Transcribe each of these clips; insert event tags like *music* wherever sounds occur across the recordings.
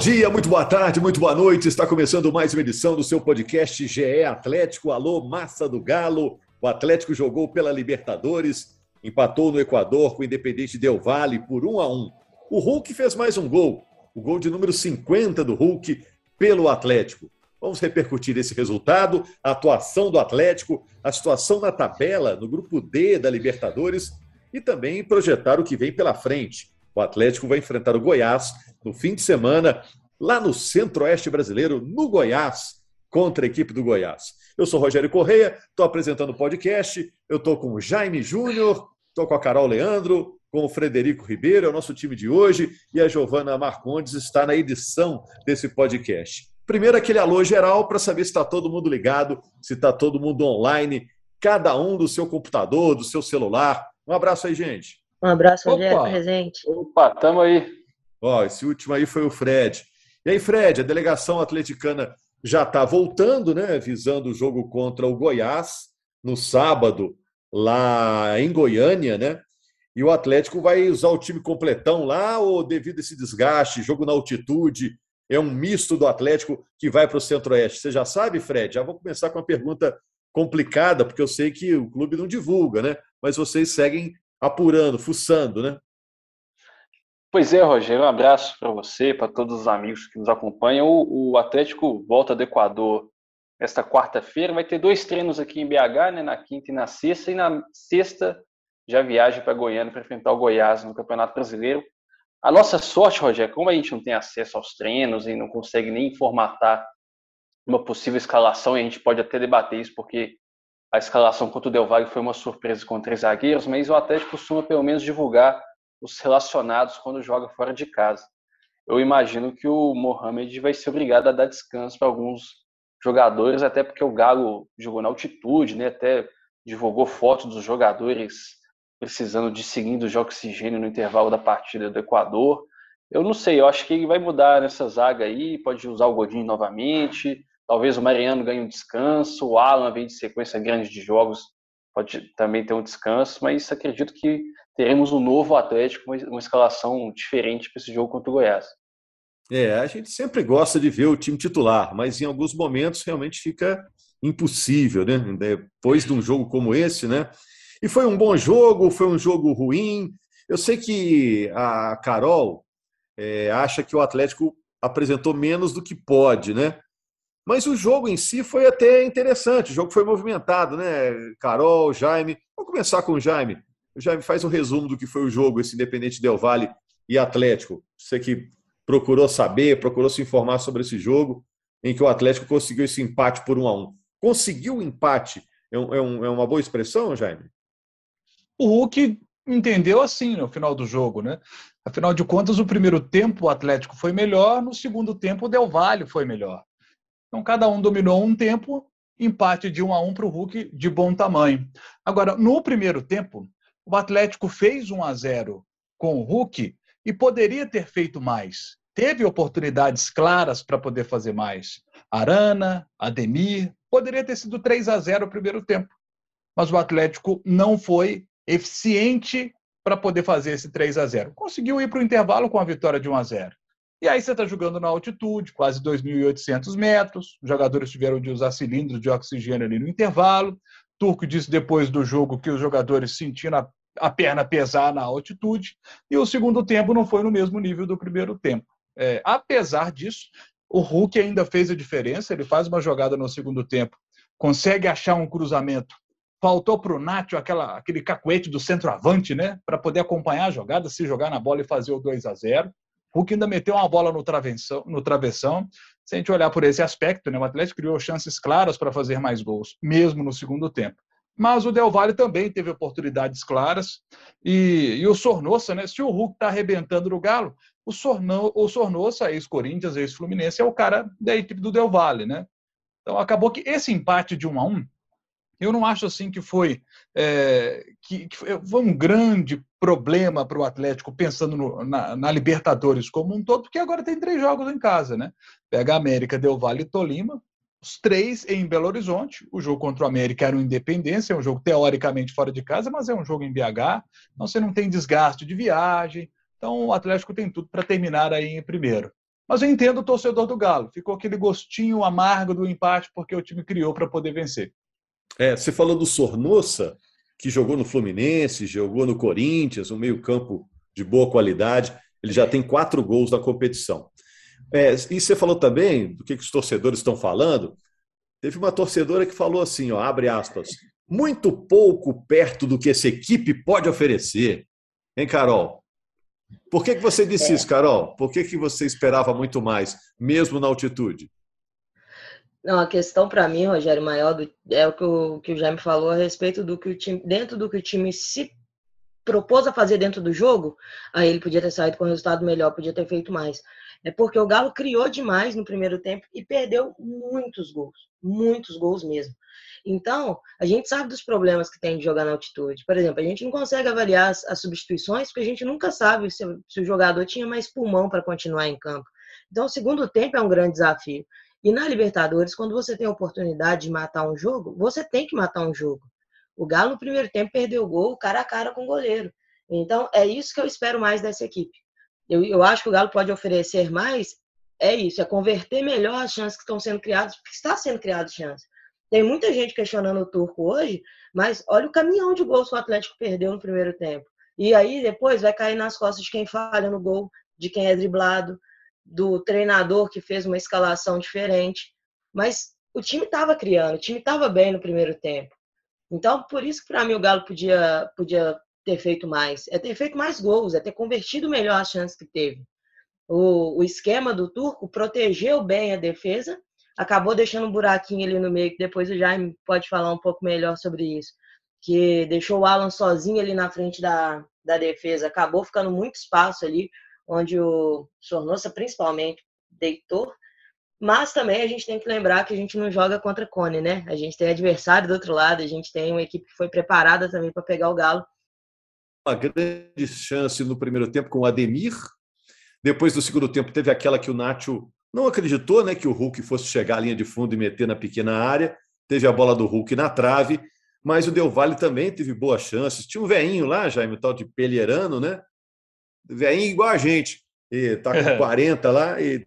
Dia, muito boa tarde, muito boa noite. Está começando mais uma edição do seu podcast GE Atlético. Alô, massa do Galo. O Atlético jogou pela Libertadores, empatou no Equador com o Independente Del Valle por 1 a 1. O Hulk fez mais um gol, o gol de número 50 do Hulk pelo Atlético. Vamos repercutir esse resultado, a atuação do Atlético, a situação na tabela no grupo D da Libertadores e também projetar o que vem pela frente. O Atlético vai enfrentar o Goiás no fim de semana, lá no Centro-Oeste Brasileiro, no Goiás, contra a equipe do Goiás. Eu sou Rogério Correia, estou apresentando o podcast, eu estou com o Jaime Júnior, estou com a Carol Leandro, com o Frederico Ribeiro, é o nosso time de hoje, e a Giovana Marcondes está na edição desse podcast. Primeiro, aquele alô geral para saber se está todo mundo ligado, se está todo mundo online, cada um do seu computador, do seu celular. Um abraço aí, gente. Um abraço, Rogério, presente. Opa, tamo aí. Ó, esse último aí foi o Fred. E aí, Fred, a delegação atleticana já está voltando, né? Visando o jogo contra o Goiás no sábado, lá em Goiânia, né? E o Atlético vai usar o time completão lá ou devido a esse desgaste, jogo na altitude, é um misto do Atlético que vai para o Centro-Oeste? Você já sabe, Fred? Já vou começar com uma pergunta complicada, porque eu sei que o clube não divulga, né? Mas vocês seguem apurando, fuçando, né? Pois é, Rogério, um abraço para você, para todos os amigos que nos acompanham. O, o Atlético volta do Equador esta quarta-feira, vai ter dois treinos aqui em BH, né, na quinta e na sexta, e na sexta já viaja para Goiânia para enfrentar o Goiás no Campeonato Brasileiro. A nossa sorte, Rogério, como a gente não tem acesso aos treinos e não consegue nem formatar uma possível escalação, e a gente pode até debater isso, porque a escalação contra o Del Valle foi uma surpresa com três zagueiros, mas o Atlético costuma pelo menos divulgar os relacionados quando joga fora de casa. Eu imagino que o Mohamed vai ser obrigado a dar descanso para alguns jogadores, até porque o Galo jogou na altitude, né? até divulgou fotos dos jogadores precisando de seguindo de oxigênio no intervalo da partida do Equador. Eu não sei, eu acho que ele vai mudar nessa zaga aí, pode usar o Godinho novamente, talvez o Mariano ganhe um descanso, o Alan vem de sequência grande de jogos, pode também ter um descanso, mas acredito que teremos um novo Atlético, uma escalação diferente para esse jogo contra o Goiás. É, a gente sempre gosta de ver o time titular, mas em alguns momentos realmente fica impossível, né? Depois de um jogo como esse, né? E foi um bom jogo, foi um jogo ruim. Eu sei que a Carol é, acha que o Atlético apresentou menos do que pode, né? Mas o jogo em si foi até interessante, o jogo foi movimentado, né? Carol, Jaime. Vamos começar com o Jaime já me faz um resumo do que foi o jogo, esse Independente Del Vale e Atlético. Você que procurou saber, procurou se informar sobre esse jogo, em que o Atlético conseguiu esse empate por um a um. Conseguiu o empate? É, um, é uma boa expressão, Jaime? O Hulk entendeu assim no final do jogo, né? Afinal de contas, o primeiro tempo o Atlético foi melhor, no segundo tempo o Del Valle foi melhor. Então cada um dominou um tempo, empate de um a um para o Hulk de bom tamanho. Agora, no primeiro tempo, o Atlético fez 1 a 0 com o Hulk e poderia ter feito mais. Teve oportunidades claras para poder fazer mais. Arana, Ademir, poderia ter sido 3 a 0 o primeiro tempo. Mas o Atlético não foi eficiente para poder fazer esse 3 a 0. Conseguiu ir para o intervalo com a vitória de 1 a 0. E aí você está jogando na altitude, quase 2.800 metros. Os jogadores tiveram de usar cilindros de oxigênio ali no intervalo. Turco disse depois do jogo que os jogadores sentiram a, a perna pesar na altitude e o segundo tempo não foi no mesmo nível do primeiro tempo. É, apesar disso, o Hulk ainda fez a diferença. Ele faz uma jogada no segundo tempo, consegue achar um cruzamento. Faltou para o Nacho aquela, aquele cacuete do centroavante, né? Para poder acompanhar a jogada, se jogar na bola e fazer o 2 a 0 Hulk ainda meteu uma bola no travessão, no travessão se a gente olhar por esse aspecto, né, o Atlético criou chances claras para fazer mais gols, mesmo no segundo tempo. Mas o Del Valle também teve oportunidades claras. E, e o Sornossa, né, se o Hulk está arrebentando no Galo, o, Sorno, o Sornosa, ex-Corinthians, ex-Fluminense, é o cara da equipe do Del Valle, né? Então acabou que esse empate de um a um, eu não acho assim que foi, é, que, que, foi um grande problema para o Atlético pensando no, na, na, Libertadores como um todo, porque agora tem três jogos em casa, né? Pega a América, Del Valle e Tolima, os três em Belo Horizonte. O jogo contra o América era um Independência, é um jogo teoricamente fora de casa, mas é um jogo em BH. Então você não tem desgaste de viagem. Então o Atlético tem tudo para terminar aí em primeiro. Mas eu entendo o torcedor do Galo. Ficou aquele gostinho amargo do empate porque o time criou para poder vencer. É, você falou do Sornossa, que jogou no Fluminense, jogou no Corinthians, um meio-campo de boa qualidade. Ele já tem quatro gols da competição. É, e você falou também do que, que os torcedores estão falando. Teve uma torcedora que falou assim, ó, abre aspas, muito pouco perto do que essa equipe pode oferecer. Hein, Carol? Por que, que você disse é. isso, Carol? Por que, que você esperava muito mais, mesmo na altitude? Não, a questão para mim, Rogério, maior do, é o que, o que o Jaime falou a respeito do que o time, dentro do que o time se propôs a fazer dentro do jogo, aí ele podia ter saído com resultado melhor, podia ter feito mais. É porque o Galo criou demais no primeiro tempo e perdeu muitos gols, muitos gols mesmo. Então, a gente sabe dos problemas que tem de jogar na altitude. Por exemplo, a gente não consegue avaliar as, as substituições porque a gente nunca sabe se, se o jogador tinha mais pulmão para continuar em campo. Então, o segundo tempo é um grande desafio. E na Libertadores, quando você tem a oportunidade de matar um jogo, você tem que matar um jogo. O Galo, no primeiro tempo, perdeu o gol cara a cara com o goleiro. Então, é isso que eu espero mais dessa equipe. Eu, eu acho que o Galo pode oferecer mais. É isso, é converter melhor as chances que estão sendo criadas, porque está sendo criado chances. Tem muita gente questionando o Turco hoje, mas olha o caminhão de gols que o Atlético perdeu no primeiro tempo. E aí depois vai cair nas costas de quem falha no gol, de quem é driblado, do treinador que fez uma escalação diferente. Mas o time estava criando, o time estava bem no primeiro tempo. Então, por isso que para mim o Galo podia, podia ter feito mais. É ter feito mais gols, é ter convertido melhor as chances que teve. O, o esquema do Turco protegeu bem a defesa acabou deixando um buraquinho ali no meio, que depois o Jaime pode falar um pouco melhor sobre isso. Que deixou o Alan sozinho ali na frente da, da defesa, acabou ficando muito espaço ali, onde o Sornosa principalmente deitou. Mas também a gente tem que lembrar que a gente não joga contra Cone, né? A gente tem adversário do outro lado, a gente tem uma equipe que foi preparada também para pegar o Galo. Uma grande chance no primeiro tempo com o Ademir. Depois do segundo tempo teve aquela que o Nacho não acreditou né, que o Hulk fosse chegar à linha de fundo e meter na pequena área. Teve a bola do Hulk na trave, mas o Del Valle também teve boas chances. Tinha um veinho lá, Jaime, tal de Pelierano, né? Veinho igual a gente. E tá com *laughs* 40 lá e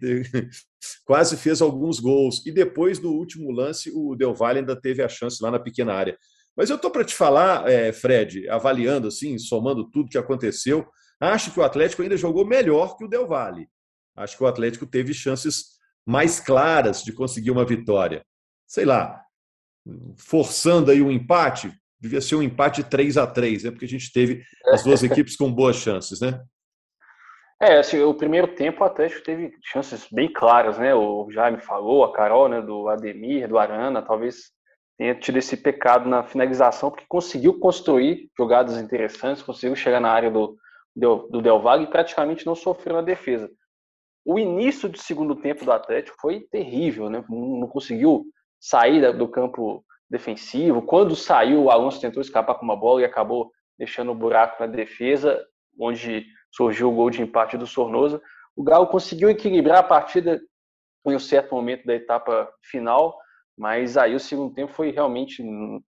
*laughs* quase fez alguns gols. E depois, no último lance, o Del Valle ainda teve a chance lá na pequena área. Mas eu estou para te falar, é, Fred, avaliando assim, somando tudo que aconteceu, acho que o Atlético ainda jogou melhor que o Del Valle acho que o Atlético teve chances mais claras de conseguir uma vitória. Sei lá, forçando aí um empate, devia ser um empate 3 a 3 né? porque a gente teve as duas *laughs* equipes com boas chances, né? É, assim, o primeiro tempo o Atlético teve chances bem claras, né? O Jaime falou, a Carol, né, do Ademir, do Arana, talvez tenha tido esse pecado na finalização, porque conseguiu construir jogadas interessantes, conseguiu chegar na área do, do, Del Valle e praticamente não sofreu na defesa. O início do segundo tempo do Atlético foi terrível, né? Não conseguiu sair do campo defensivo. Quando saiu, o Alonso tentou escapar com uma bola e acabou deixando o um buraco na defesa, onde surgiu o gol de empate do Sornosa. O Galo conseguiu equilibrar a partida em um certo momento da etapa final, mas aí o segundo tempo foi realmente no,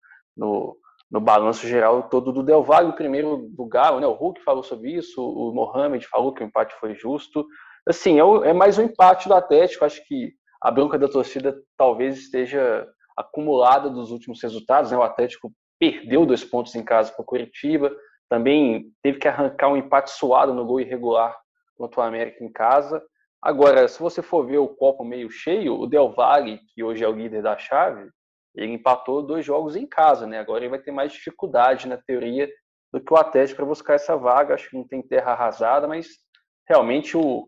no, balanço geral todo do Del Valle, o primeiro do Galo, né? O Hulk falou sobre isso, o Mohamed falou que o empate foi justo, assim, é, é mais um empate do Atlético. Acho que a bronca da torcida talvez esteja acumulada dos últimos resultados. Né? O Atlético perdeu dois pontos em casa para o Curitiba, também teve que arrancar um empate suado no gol irregular contra o América em casa. Agora, se você for ver o copo meio cheio, o Del Valle, que hoje é o líder da chave, ele empatou dois jogos em casa, né? Agora ele vai ter mais dificuldade na teoria do que o Atlético para buscar essa vaga. Acho que não tem terra arrasada, mas realmente o,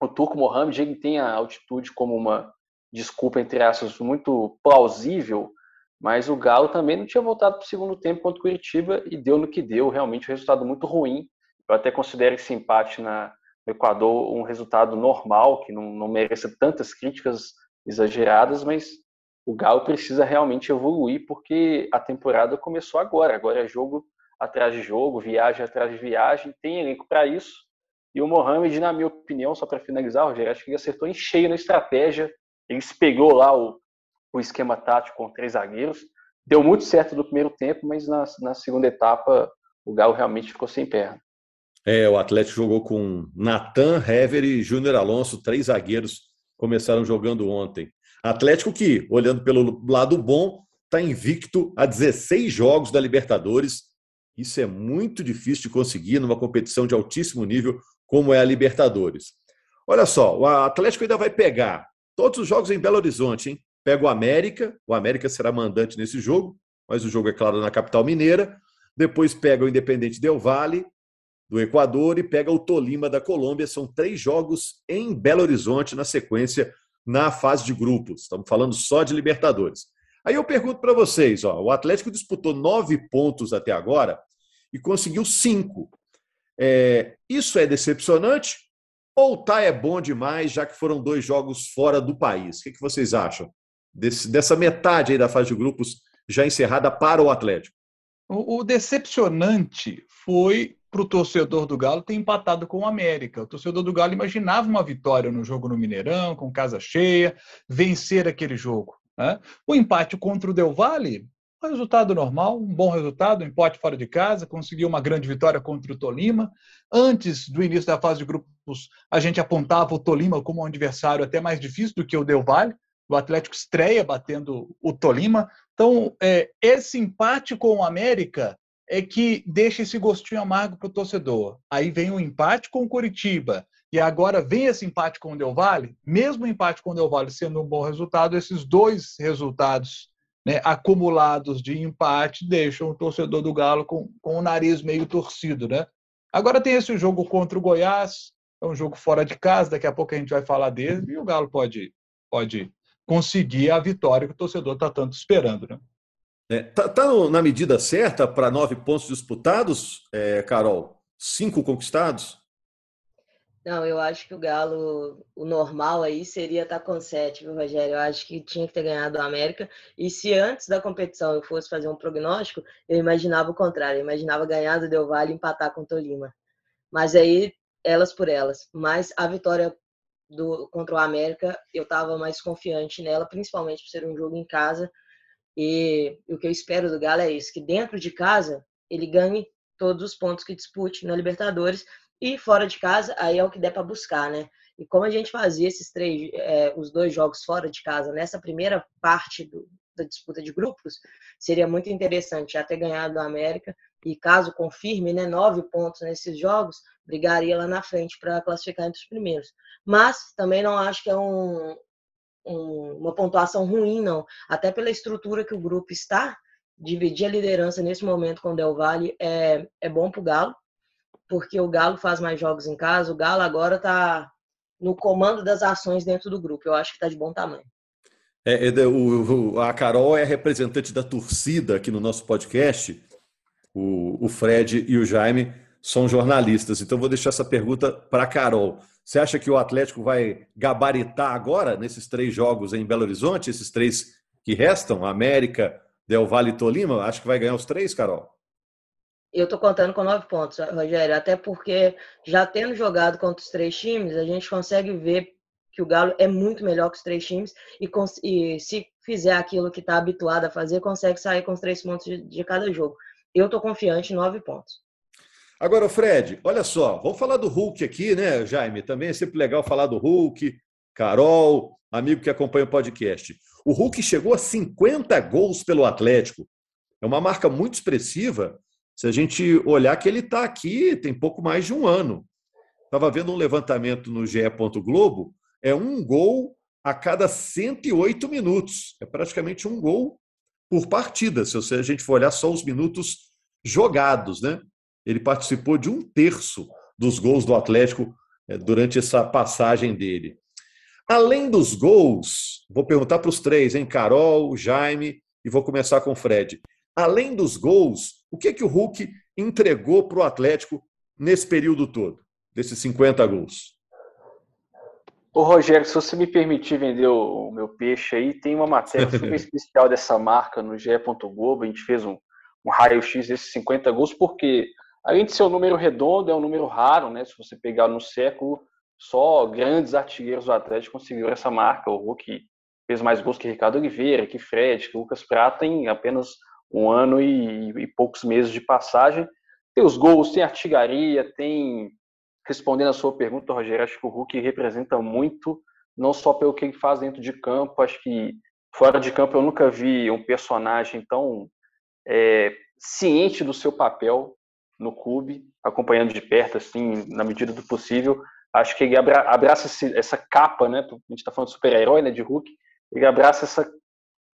o Turco Mohamed ele tem a altitude como uma desculpa, entre aspas, muito plausível, mas o Galo também não tinha voltado para o segundo tempo contra o Curitiba e deu no que deu, realmente um resultado muito ruim. Eu até considero esse empate na, no Equador um resultado normal, que não, não mereça tantas críticas exageradas, mas o Galo precisa realmente evoluir porque a temporada começou agora. Agora é jogo atrás de jogo, viagem atrás de viagem, tem elenco para isso. E o Mohamed, na minha opinião, só para finalizar, Rogério, acho que ele acertou em cheio na estratégia. Ele se pegou lá o, o esquema tático com três zagueiros. Deu muito certo no primeiro tempo, mas na, na segunda etapa o Galo realmente ficou sem perna. É, o Atlético jogou com Natan, Hever e Júnior Alonso, três zagueiros começaram jogando ontem. Atlético que, olhando pelo lado bom, está invicto a 16 jogos da Libertadores. Isso é muito difícil de conseguir numa competição de altíssimo nível como é a Libertadores. Olha só, o Atlético ainda vai pegar todos os jogos em Belo Horizonte, hein? Pega o América, o América será mandante nesse jogo, mas o jogo é claro na capital mineira. Depois pega o Independente Del Vale, do Equador e pega o Tolima da Colômbia. São três jogos em Belo Horizonte na sequência na fase de grupos. Estamos falando só de Libertadores. Aí eu pergunto para vocês: ó, o Atlético disputou nove pontos até agora e conseguiu cinco. É, isso é decepcionante ou tá é bom demais, já que foram dois jogos fora do país? O que, que vocês acham Desse, dessa metade aí da fase de grupos já encerrada para o Atlético? O, o decepcionante foi para o torcedor do Galo ter empatado com o América. O torcedor do Galo imaginava uma vitória no jogo no Mineirão, com casa cheia, vencer aquele jogo. Né? O empate contra o Del Valle, um resultado normal, um bom resultado, um empate fora de casa, conseguiu uma grande vitória contra o Tolima. Antes do início da fase de grupos, a gente apontava o Tolima como um adversário até mais difícil do que o Del Valle. O Atlético estreia batendo o Tolima. Então, é, esse empate com o América é que deixa esse gostinho amargo para o torcedor. Aí vem o empate com o Curitiba e agora vem esse empate com o Del Valle. Mesmo o empate com o Del Valle sendo um bom resultado, esses dois resultados né, acumulados de empate deixam o torcedor do Galo com, com o nariz meio torcido. Né? Agora tem esse jogo contra o Goiás, é um jogo fora de casa, daqui a pouco a gente vai falar dele, e o Galo pode, pode conseguir a vitória que o torcedor está tanto esperando. Né? É, tá, tá na medida certa para nove pontos disputados, é, Carol? Cinco conquistados? Não, eu acho que o Galo, o normal aí seria estar tá com sete, viu, Rogério? Eu acho que tinha que ter ganhado o América. E se antes da competição eu fosse fazer um prognóstico, eu imaginava o contrário. Eu imaginava ganhar do Del Valle e empatar com o Tolima. Mas aí, elas por elas. Mas a vitória do, contra o América, eu estava mais confiante nela, principalmente por ser um jogo em casa e o que eu espero do Galo é isso, que dentro de casa ele ganhe todos os pontos que dispute na Libertadores e fora de casa aí é o que der para buscar, né? E como a gente fazia esses três, é, os dois jogos fora de casa nessa primeira parte do, da disputa de grupos, seria muito interessante já ter ganhado do América e caso confirme, né, nove pontos nesses jogos, brigaria lá na frente para classificar entre os primeiros. Mas também não acho que é um, um, uma pontuação ruim, não. Até pela estrutura que o grupo está, dividir a liderança nesse momento com o Del Valle é, é bom para o Galo, porque o Galo faz mais jogos em casa, o Galo agora está no comando das ações dentro do grupo. Eu acho que está de bom tamanho. É, é, o, a Carol é representante da torcida aqui no nosso podcast. O, o Fred e o Jaime são jornalistas. Então, vou deixar essa pergunta para a Carol. Você acha que o Atlético vai gabaritar agora, nesses três jogos em Belo Horizonte, esses três que restam, América, Del Valle e Tolima? Acho que vai ganhar os três, Carol? Eu estou contando com nove pontos, Rogério, até porque já tendo jogado contra os três times, a gente consegue ver que o Galo é muito melhor que os três times e, e se fizer aquilo que está habituado a fazer, consegue sair com os três pontos de, de cada jogo. Eu estou confiante nove pontos. Agora, Fred, olha só, vamos falar do Hulk aqui, né, Jaime? Também é sempre legal falar do Hulk, Carol, amigo que acompanha o podcast. O Hulk chegou a 50 gols pelo Atlético. É uma marca muito expressiva se a gente olhar que ele está aqui tem pouco mais de um ano. Estava vendo um levantamento no GE. Globo, é um gol a cada 108 minutos. É praticamente um gol por partida, se a gente for olhar só os minutos jogados, né? ele participou de um terço dos gols do Atlético é, durante essa passagem dele. Além dos gols, vou perguntar para os três, hein? Carol, Jaime, e vou começar com o Fred. Além dos gols, o que, que o Hulk entregou para o Atlético nesse período todo? desses 50 gols? Ô Rogério, se você me permitir vender o meu peixe aí, tem uma matéria *laughs* super especial dessa marca no GE. Globo. A gente fez um, um raio-x desses 50 gols, porque além de ser um número redondo, é um número raro, né? Se você pegar no século, só grandes artilheiros do Atlético conseguiram essa marca. O Hulk fez mais gols que Ricardo Oliveira, que Fred, que Lucas Prata em apenas um ano e, e poucos meses de passagem. Tem os gols, tem artilharia, tem respondendo a sua pergunta, Rogério, acho que o Hulk representa muito, não só pelo que ele faz dentro de campo, acho que fora de campo eu nunca vi um personagem tão é, ciente do seu papel no clube, acompanhando de perto, assim, na medida do possível. Acho que ele abra, abraça esse, essa capa, né? A gente está falando de super-herói, né? De Hulk. Ele abraça essa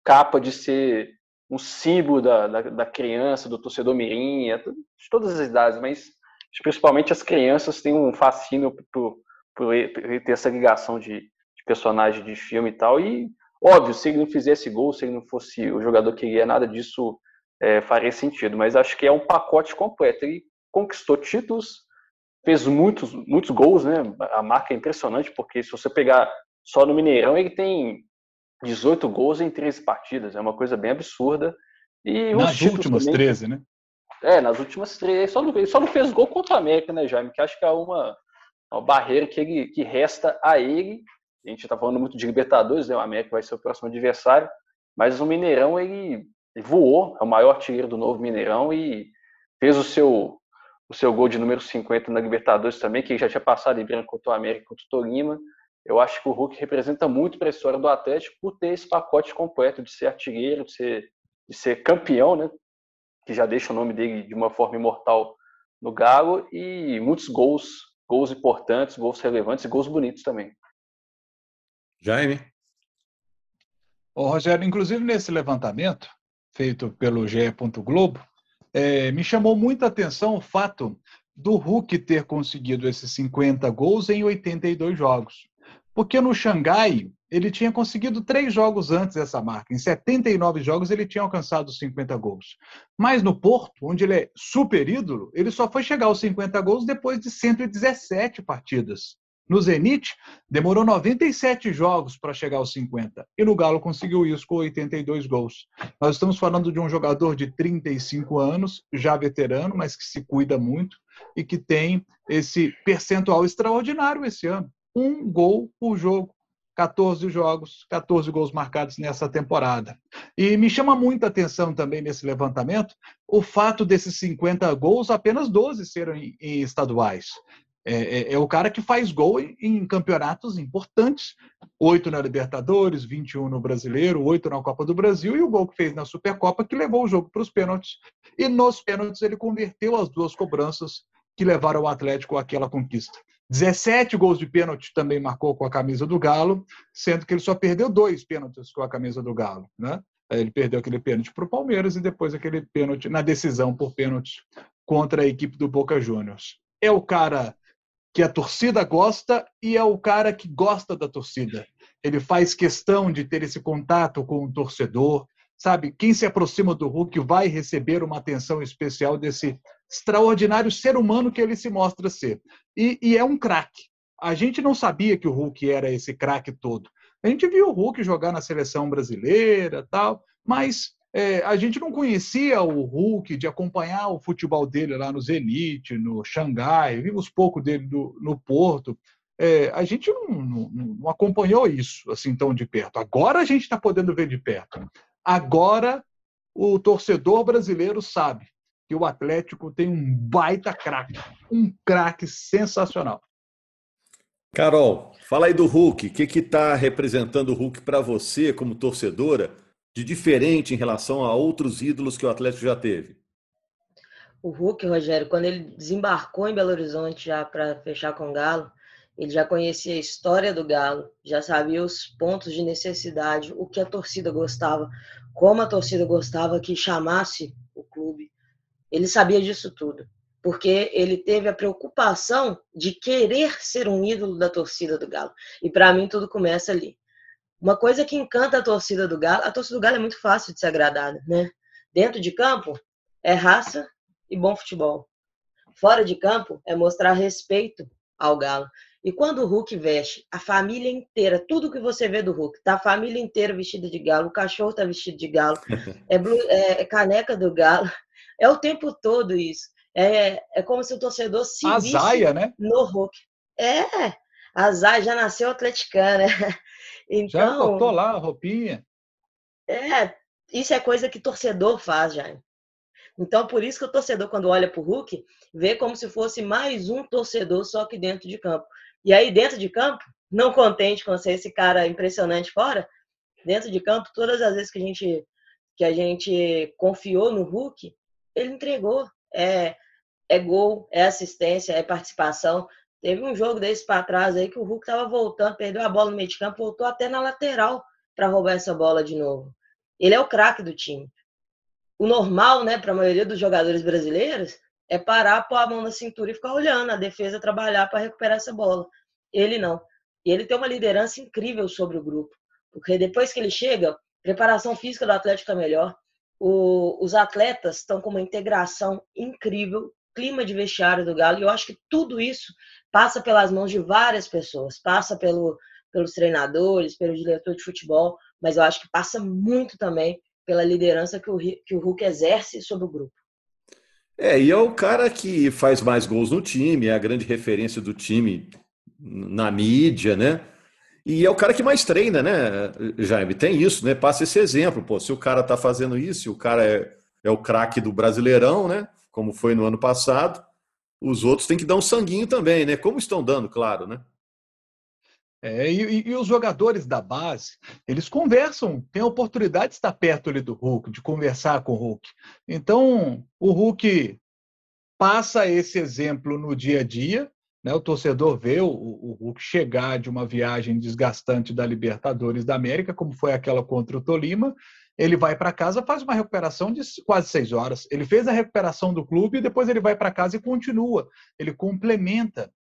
capa de ser um símbolo da, da, da criança, do torcedor mirim, é de todas as idades, mas principalmente as crianças têm um fascínio por, por, ter essa ligação de, de, personagem de filme e tal. E, óbvio, se ele não fizesse gol, se ele não fosse o jogador que ele é, nada disso é, faria sentido. Mas acho que é um pacote completo. Ele conquistou títulos, fez muitos, muitos gols, né? A marca é impressionante, porque se você pegar só no Mineirão, ele tem 18 gols em 13 partidas. É uma coisa bem absurda. E Nas últimas também, 13, né? É, nas últimas três. Só não, só não fez gol contra o América, né, Jaime? Que acho que é uma, uma barreira que, ele, que resta a ele. A gente está falando muito de Libertadores, né? O América vai ser o próximo adversário. Mas o Mineirão, ele, ele voou. É o maior artilheiro do novo Mineirão e fez o seu, o seu gol de número 50 na Libertadores também, que já tinha passado em branco contra o América contra o Tolima. Eu acho que o Hulk representa muito para a história do Atlético por ter esse pacote completo de ser artilheiro, de ser, de ser campeão, né? que já deixa o nome dele de uma forma imortal no Galo, e muitos gols, gols importantes, gols relevantes e gols bonitos também. Jaime? Ô, Rogério, inclusive nesse levantamento feito pelo GE. Globo, é, me chamou muita atenção o fato do Hulk ter conseguido esses 50 gols em 82 jogos. Porque no Xangai, ele tinha conseguido três jogos antes dessa marca. Em 79 jogos, ele tinha alcançado 50 gols. Mas no Porto, onde ele é super ídolo, ele só foi chegar aos 50 gols depois de 117 partidas. No Zenit, demorou 97 jogos para chegar aos 50. E no Galo conseguiu isso com 82 gols. Nós estamos falando de um jogador de 35 anos, já veterano, mas que se cuida muito e que tem esse percentual extraordinário esse ano. Um gol por jogo 14 jogos, 14 gols marcados nessa temporada. E me chama muita atenção também nesse levantamento o fato desses 50 gols, apenas 12 serem em estaduais. É, é, é, o cara que faz gol em, em campeonatos importantes, oito na Libertadores, 21 no Brasileiro, oito na Copa do Brasil, e o gol que fez na Supercopa que levou o jogo para os pênaltis. E nos pênaltis ele converteu as duas cobranças que levaram o Atlético àquela conquista. 17 gols de pênalti também marcou com a camisa do Galo, sendo que ele só perdeu dois pênaltis com a camisa do Galo. Né? Ele perdeu aquele pênalti para o Palmeiras e depois aquele pênalti na decisão por pênalti contra a equipe do Boca Juniors. É o cara que a torcida gosta e é o cara que gosta da torcida. Ele faz questão de ter esse contato com o torcedor, sabe? Quem se aproxima do Hulk vai receber uma atenção especial desse extraordinário ser humano que ele se mostra ser. E, e é um craque. A gente não sabia que o Hulk era esse craque todo. A gente viu o Hulk jogar na seleção brasileira, tal, mas é, a gente não conhecia o Hulk de acompanhar o futebol dele lá no Zenit, no Xangai, vimos pouco dele do, no Porto. É, a gente não, não, não, acompanhou isso assim tão de perto. Agora a gente está podendo ver de perto. Agora o torcedor brasileiro sabe que o Atlético tem um baita craque, um craque sensacional. Carol, fala aí do Hulk. O que está representando o Hulk para você, como torcedora, de diferente em relação a outros ídolos que o Atlético já teve? O Hulk, Rogério, quando ele desembarcou em Belo Horizonte já para fechar com o Galo, ele já conhecia a história do Galo, já sabia os pontos de necessidade, o que a torcida gostava, como a torcida gostava que chamasse o clube. Ele sabia disso tudo, porque ele teve a preocupação de querer ser um ídolo da torcida do Galo. E para mim tudo começa ali. Uma coisa que encanta a torcida do Galo, a torcida do Galo é muito fácil de ser agradada, né? Dentro de campo é raça e bom futebol. Fora de campo é mostrar respeito ao Galo. E quando o Hulk veste, a família inteira, tudo que você vê do Hulk, tá a família inteira vestida de galo, o cachorro tá vestido de galo, *laughs* é, blue, é, é caneca do galo, é o tempo todo isso. É, é como se o torcedor se a Zaia, né? no Hulk. É, a Zaia já nasceu atleticana. *laughs* Então, já botou lá a roupinha. É, isso é coisa que torcedor faz, Jaime. Então, por isso que o torcedor, quando olha para o Hulk, vê como se fosse mais um torcedor, só que dentro de campo. E aí, dentro de campo, não contente com ser esse cara impressionante fora, dentro de campo, todas as vezes que a gente, que a gente confiou no Hulk, ele entregou. É, é gol, é assistência, é participação. Teve um jogo desse para trás aí que o Hulk estava voltando, perdeu a bola no meio de campo, voltou até na lateral para roubar essa bola de novo. Ele é o craque do time o normal, né, para a maioria dos jogadores brasileiros, é parar, pôr a mão na cintura e ficar olhando a defesa trabalhar para recuperar essa bola. Ele não. E ele tem uma liderança incrível sobre o grupo. Porque depois que ele chega, preparação física do Atlético é melhor. O, os atletas estão com uma integração incrível, clima de vestiário do Galo. E eu acho que tudo isso passa pelas mãos de várias pessoas. Passa pelo, pelos treinadores, pelo diretor de futebol, mas eu acho que passa muito também pela liderança que o, que o Hulk exerce sobre o grupo. É, e é o cara que faz mais gols no time, é a grande referência do time na mídia, né? E é o cara que mais treina, né, Jaime? Tem isso, né? Passa esse exemplo, pô. Se o cara tá fazendo isso, o cara é, é o craque do Brasileirão, né? Como foi no ano passado, os outros têm que dar um sanguinho também, né? Como estão dando, claro, né? É, e, e, os jogadores da base, eles conversam, têm a oportunidade de estar perto ali do Hulk, de conversar com o Hulk. Então, o Hulk passa esse exemplo no dia a dia, né? o torcedor vê o, o Hulk chegar de uma viagem desgastante da Libertadores da América, como foi aquela contra o Tolima, ele vai para casa, faz uma recuperação de quase seis horas. Ele fez a recuperação do clube e depois ele vai para casa e continua. Ele complementa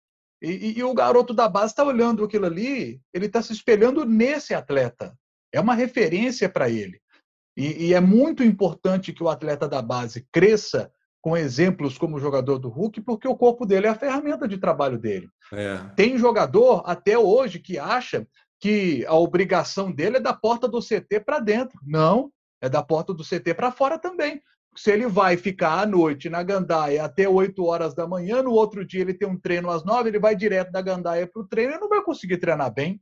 e, e, e o garoto da base está olhando aquilo ali, ele está se espelhando nesse atleta. É uma referência para ele. E, e, é muito importante que o atleta da base cresça com exemplos como o jogador do Hulk, porque o corpo dele é a ferramenta de trabalho dele. É. Tem jogador até hoje que acha que a obrigação dele é da porta do CT para dentro. Não, é da porta do CT para fora também se ele vai ficar à noite na Gandaia até 8 horas da manhã, no outro dia ele tem um treino às 9, ele vai direto da Gandaia para o treino e não vai conseguir treinar bem,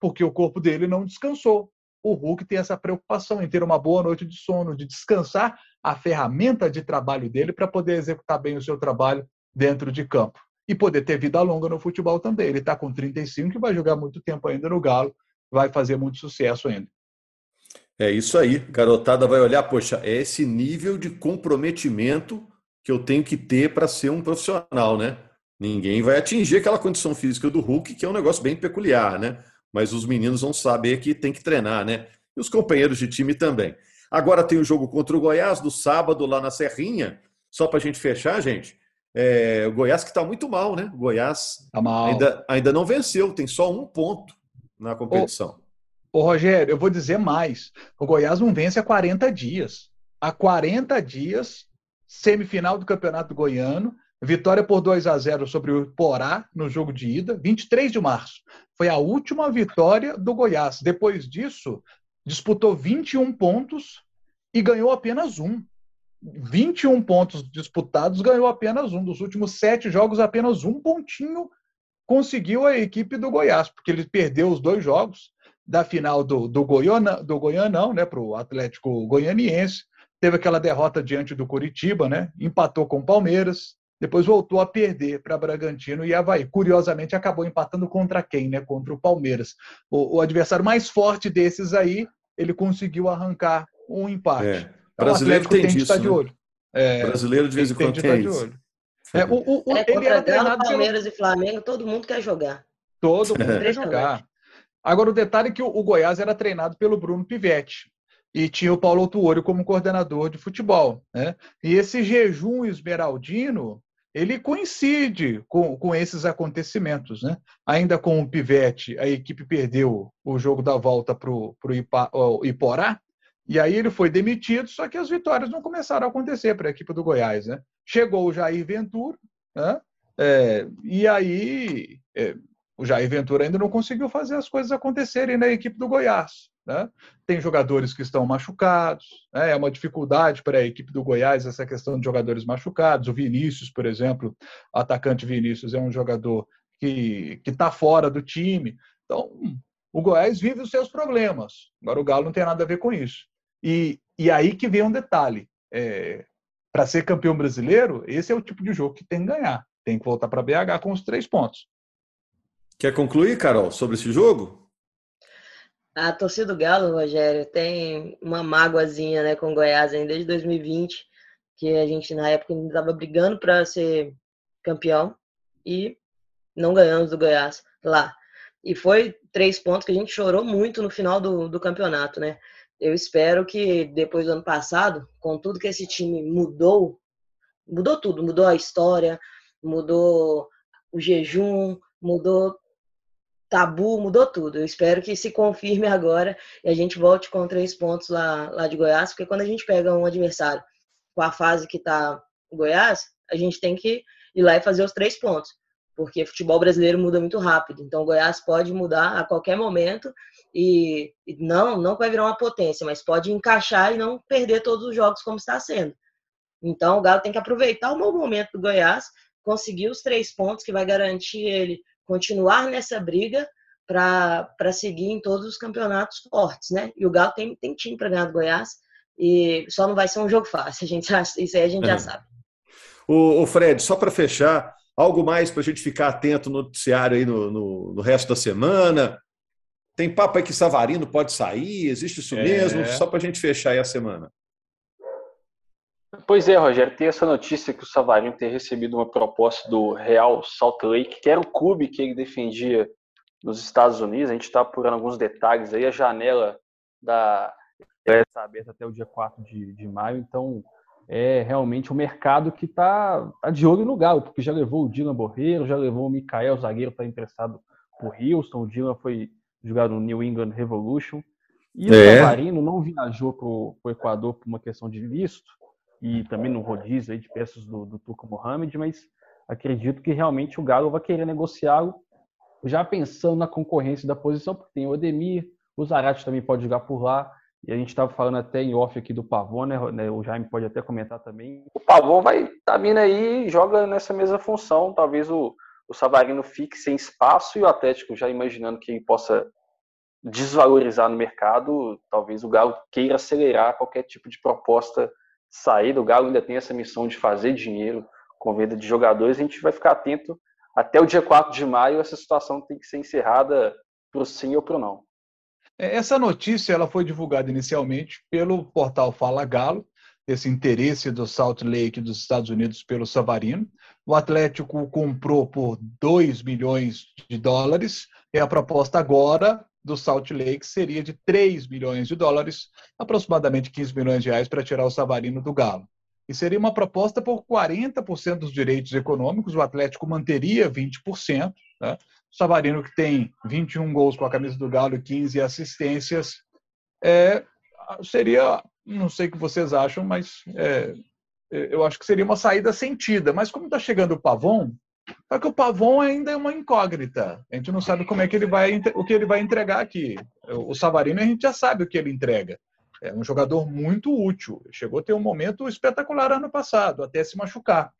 porque o corpo dele não descansou. O Hulk tem essa preocupação em ter uma boa noite de sono, de descansar a ferramenta de trabalho dele para poder executar bem o seu trabalho dentro de campo. E poder ter vida longa no futebol também. Ele está com 35 e vai jogar muito tempo ainda no Galo, vai fazer muito sucesso ainda. É isso aí. Garotada vai olhar, poxa, é esse nível de comprometimento que eu tenho que ter para ser um profissional, né? Ninguém vai atingir aquela condição física do Hulk, que é um negócio bem peculiar, né? Mas os meninos vão saber que tem que treinar, né? E os companheiros de time também. Agora tem o jogo contra o Goiás do sábado lá na Serrinha. Só para a gente fechar, gente. É, o Goiás que está muito mal, né? O Goiás tá Ainda, ainda não venceu, tem só um ponto na competição. Ô, Rogério, eu vou dizer mais. O Goiás não vence há 40 dias. Há 40 dias, semifinal do Campeonato Goiano, vitória por 2 a 0 sobre o Porá no jogo de ida, 23 de março. Foi a última vitória do Goiás. Depois disso, disputou 21 pontos e ganhou apenas um. 21 pontos disputados, ganhou apenas um. Dos últimos sete jogos, apenas um pontinho conseguiu a equipe do Goiás, porque ele perdeu os dois jogos da final do, do, Goiana, do Goianão, né, para o Atlético Goianiense. Teve aquela derrota diante do Curitiba, né? Empatou com o Palmeiras, depois voltou a perder para Bragantino e Havaí. Curiosamente, acabou empatando contra quem, né? Contra o Palmeiras. O, o adversário mais forte desses aí, ele conseguiu arrancar um empate. É. Então, brasileiro tem, tem disso, de né? olho. É, brasileiro de vez em quando tem, tem isso. É, o, o, o, é, ele era treinado Palmeiras pelo... e Flamengo, todo mundo quer jogar. Todo *laughs* mundo quer jogar. Agora, o detalhe é que o Goiás era treinado pelo Bruno Pivetti e tinha o Paulo Tuori como coordenador de futebol. Né? E esse jejum esmeraldino, ele coincide com, com esses acontecimentos. Né? Ainda com o Pivetti, a equipe perdeu o jogo da volta para o Iporá, e aí ele foi demitido, só que as vitórias não começaram a acontecer para a equipe do Goiás. Né? Chegou o Jair Ventura, né? É, e aí, é, o Jair Ventura ainda não conseguiu fazer as coisas acontecerem na equipe do Goiás. Né? Tem jogadores que estão machucados, né? é uma dificuldade para a equipe do Goiás essa questão de jogadores machucados. O Vinícius, por exemplo, atacante Vinícius é um jogador que está fora do time. Então, o Goiás vive os seus problemas. Agora, o Galo não tem nada a ver com isso. E, e aí que vem um detalhe: é, para ser campeão brasileiro, esse é o tipo de jogo que tem que ganhar. Tem que voltar para BH com os três pontos. Quer concluir, Carol, sobre esse jogo? A torcida do Galo, Rogério, tem uma mágoazinha né, com o Goiás ainda desde 2020, que a gente na época estava brigando para ser campeão e não ganhamos do Goiás lá. E foi três pontos que a gente chorou muito no final do, do campeonato, né? Eu espero que depois do ano passado, com tudo que esse time mudou, mudou tudo, mudou a história, mudou o jejum, mudou tabu, mudou tudo. Eu espero que se confirme agora e a gente volte com três pontos lá, lá de Goiás, porque quando a gente pega um adversário com a fase que está Goiás, a gente tem que ir lá e fazer os três pontos porque futebol brasileiro muda muito rápido. Então, Goiás pode mudar a qualquer momento e, e não, não vai virar uma potência, mas pode encaixar e não perder todos os jogos como está sendo. Então, o Galo tem que aproveitar o mau momento do Goiás, conseguir os três pontos que vai garantir ele continuar nessa briga para seguir em todos os campeonatos fortes, né? E o Galo tem, tem time para ganhar do Goiás e só não vai ser um jogo fácil. *laughs* A gente, isso aí a gente é. já sabe. O, o Fred, só para fechar, Algo mais para a gente ficar atento no noticiário aí no, no, no, resto da semana? Tem papo aí que Savarino pode sair? Existe isso é. mesmo? Só para a gente fechar aí a semana. Pois é, Rogério, tem essa notícia que o Savarino tem recebido uma proposta do Real Salt Lake, que era o clube que ele defendia nos Estados Unidos. A gente está apurando alguns detalhes aí. A janela da está aberta até o dia 4 de, de maio, então é realmente o um mercado que está tá de olho no Galo, porque já levou o Dylan Borreiro, já levou o Mikael, o zagueiro está emprestado por Houston, o Dylan foi jogar no New England Revolution. E é. o Savarino não viajou para o Equador por uma questão de visto, e também no rodízio de peças do, do Turco Mohamed, mas acredito que realmente o Galo vai querer negociá-lo, já pensando na concorrência da posição, porque tem o Ademir, o Zarate também pode jogar por lá, e a gente estava falando até em off aqui do Pavon, né, né? O Jaime pode até comentar também. O Pavon vai tá vindo aí e joga nessa mesma função. Talvez o, o Savarino fique sem espaço e o Atlético já imaginando que possa desvalorizar no mercado. Talvez o Galo queira acelerar qualquer tipo de proposta sair do Galo. Ainda tem essa missão de fazer dinheiro com venda de jogadores. A gente vai ficar atento até o dia 4 de maio. Essa situação tem que ser encerrada para o sim ou para o não. É, essa notícia ela foi divulgada inicialmente pelo portal Fala Galo, esse interesse do Salt Lake dos Estados Unidos pelo Savarino. O Atlético comprou por 2 milhões de dólares e a proposta agora do Salt Lake seria de 3 milhões de dólares, aproximadamente 15 milhões de reais para tirar o Savarino do Galo. E seria uma proposta por 40% dos direitos econômicos, o Atlético manteria 20%, né? O Savarino, que tem 21 gols com a camisa do Galo e 15 assistências, é, seria, não sei o que vocês acham, mas é, eu acho que seria uma saída sentida. Mas como está chegando o Pavon, só que o Pavon ainda é uma incógnita. A gente não sabe como é que ele vai, o que ele vai entregar aqui. O Savarino a gente já sabe o que ele entrega. É um jogador muito útil. Chegou a ter um momento espetacular ano passado, até se machucar.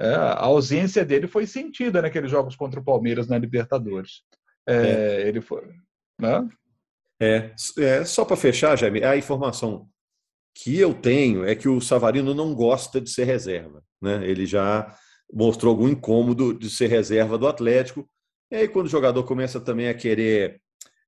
É, a ausência dele foi sentida naqueles jogos contra o Palmeiras na Libertadores. É, é. Ele foi. Né? É, é só para fechar, Jaime, a informação que eu tenho é que o Savarino não gosta de ser reserva. Né? Ele já mostrou algum incômodo de ser reserva do Atlético. E aí, quando o jogador começa também a querer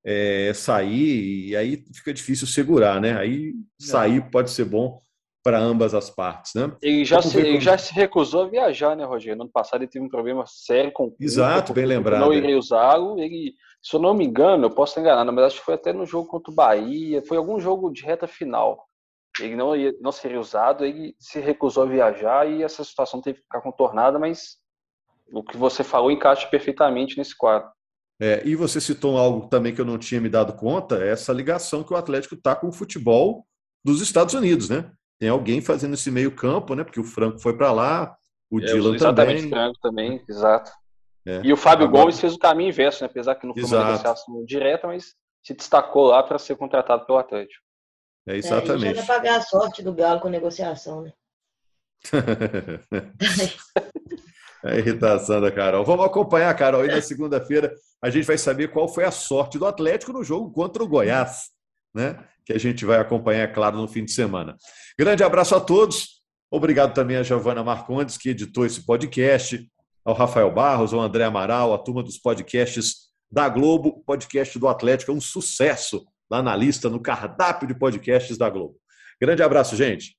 é, sair, e aí fica difícil segurar, né? Aí sair pode ser bom para ambas as partes, né? Ele já, se, ele já se recusou a viajar, né, Rogério? No ano passado ele teve um problema sério com o Exato, bem lembrado. Não irei usá-lo. Ele, se eu não me engano, eu posso enganar, mas acho que foi até no jogo contra o Bahia, foi algum jogo de reta final. Ele não, ia, não seria usado, ele se recusou a viajar e essa situação teve que ficar contornada, mas o que você falou encaixa perfeitamente nesse quadro. É, e você citou algo também que eu não tinha me dado conta, é essa ligação que o Atlético está com o futebol dos Estados Unidos, né? tem alguém fazendo esse meio campo, né? Porque o Franco foi para lá, O é, Dylan exatamente, também. também, exato. É. E o Fábio Agora... Gomes fez o caminho inverso, né? apesar que não foi exato. uma negociação direta, mas se destacou lá para ser contratado pelo Atlético. É, exatamente. É, a gente pagar a sorte do Galo com negociação, né? a *laughs* irritação da Carol. Vamos acompanhar, Carol, e na segunda-feira a gente vai saber qual foi a sorte do Atlético no jogo contra o Goiás, né? Que a gente vai acompanhar, é claro, no fim de semana. Grande abraço a todos. Obrigado também a Giovana Marcondes, que editou esse podcast, ao Rafael Barros, ao André Amaral, a turma dos podcasts da Globo. O podcast do Atlético é um sucesso lá na lista, no cardápio de podcasts da Globo. Grande abraço, gente.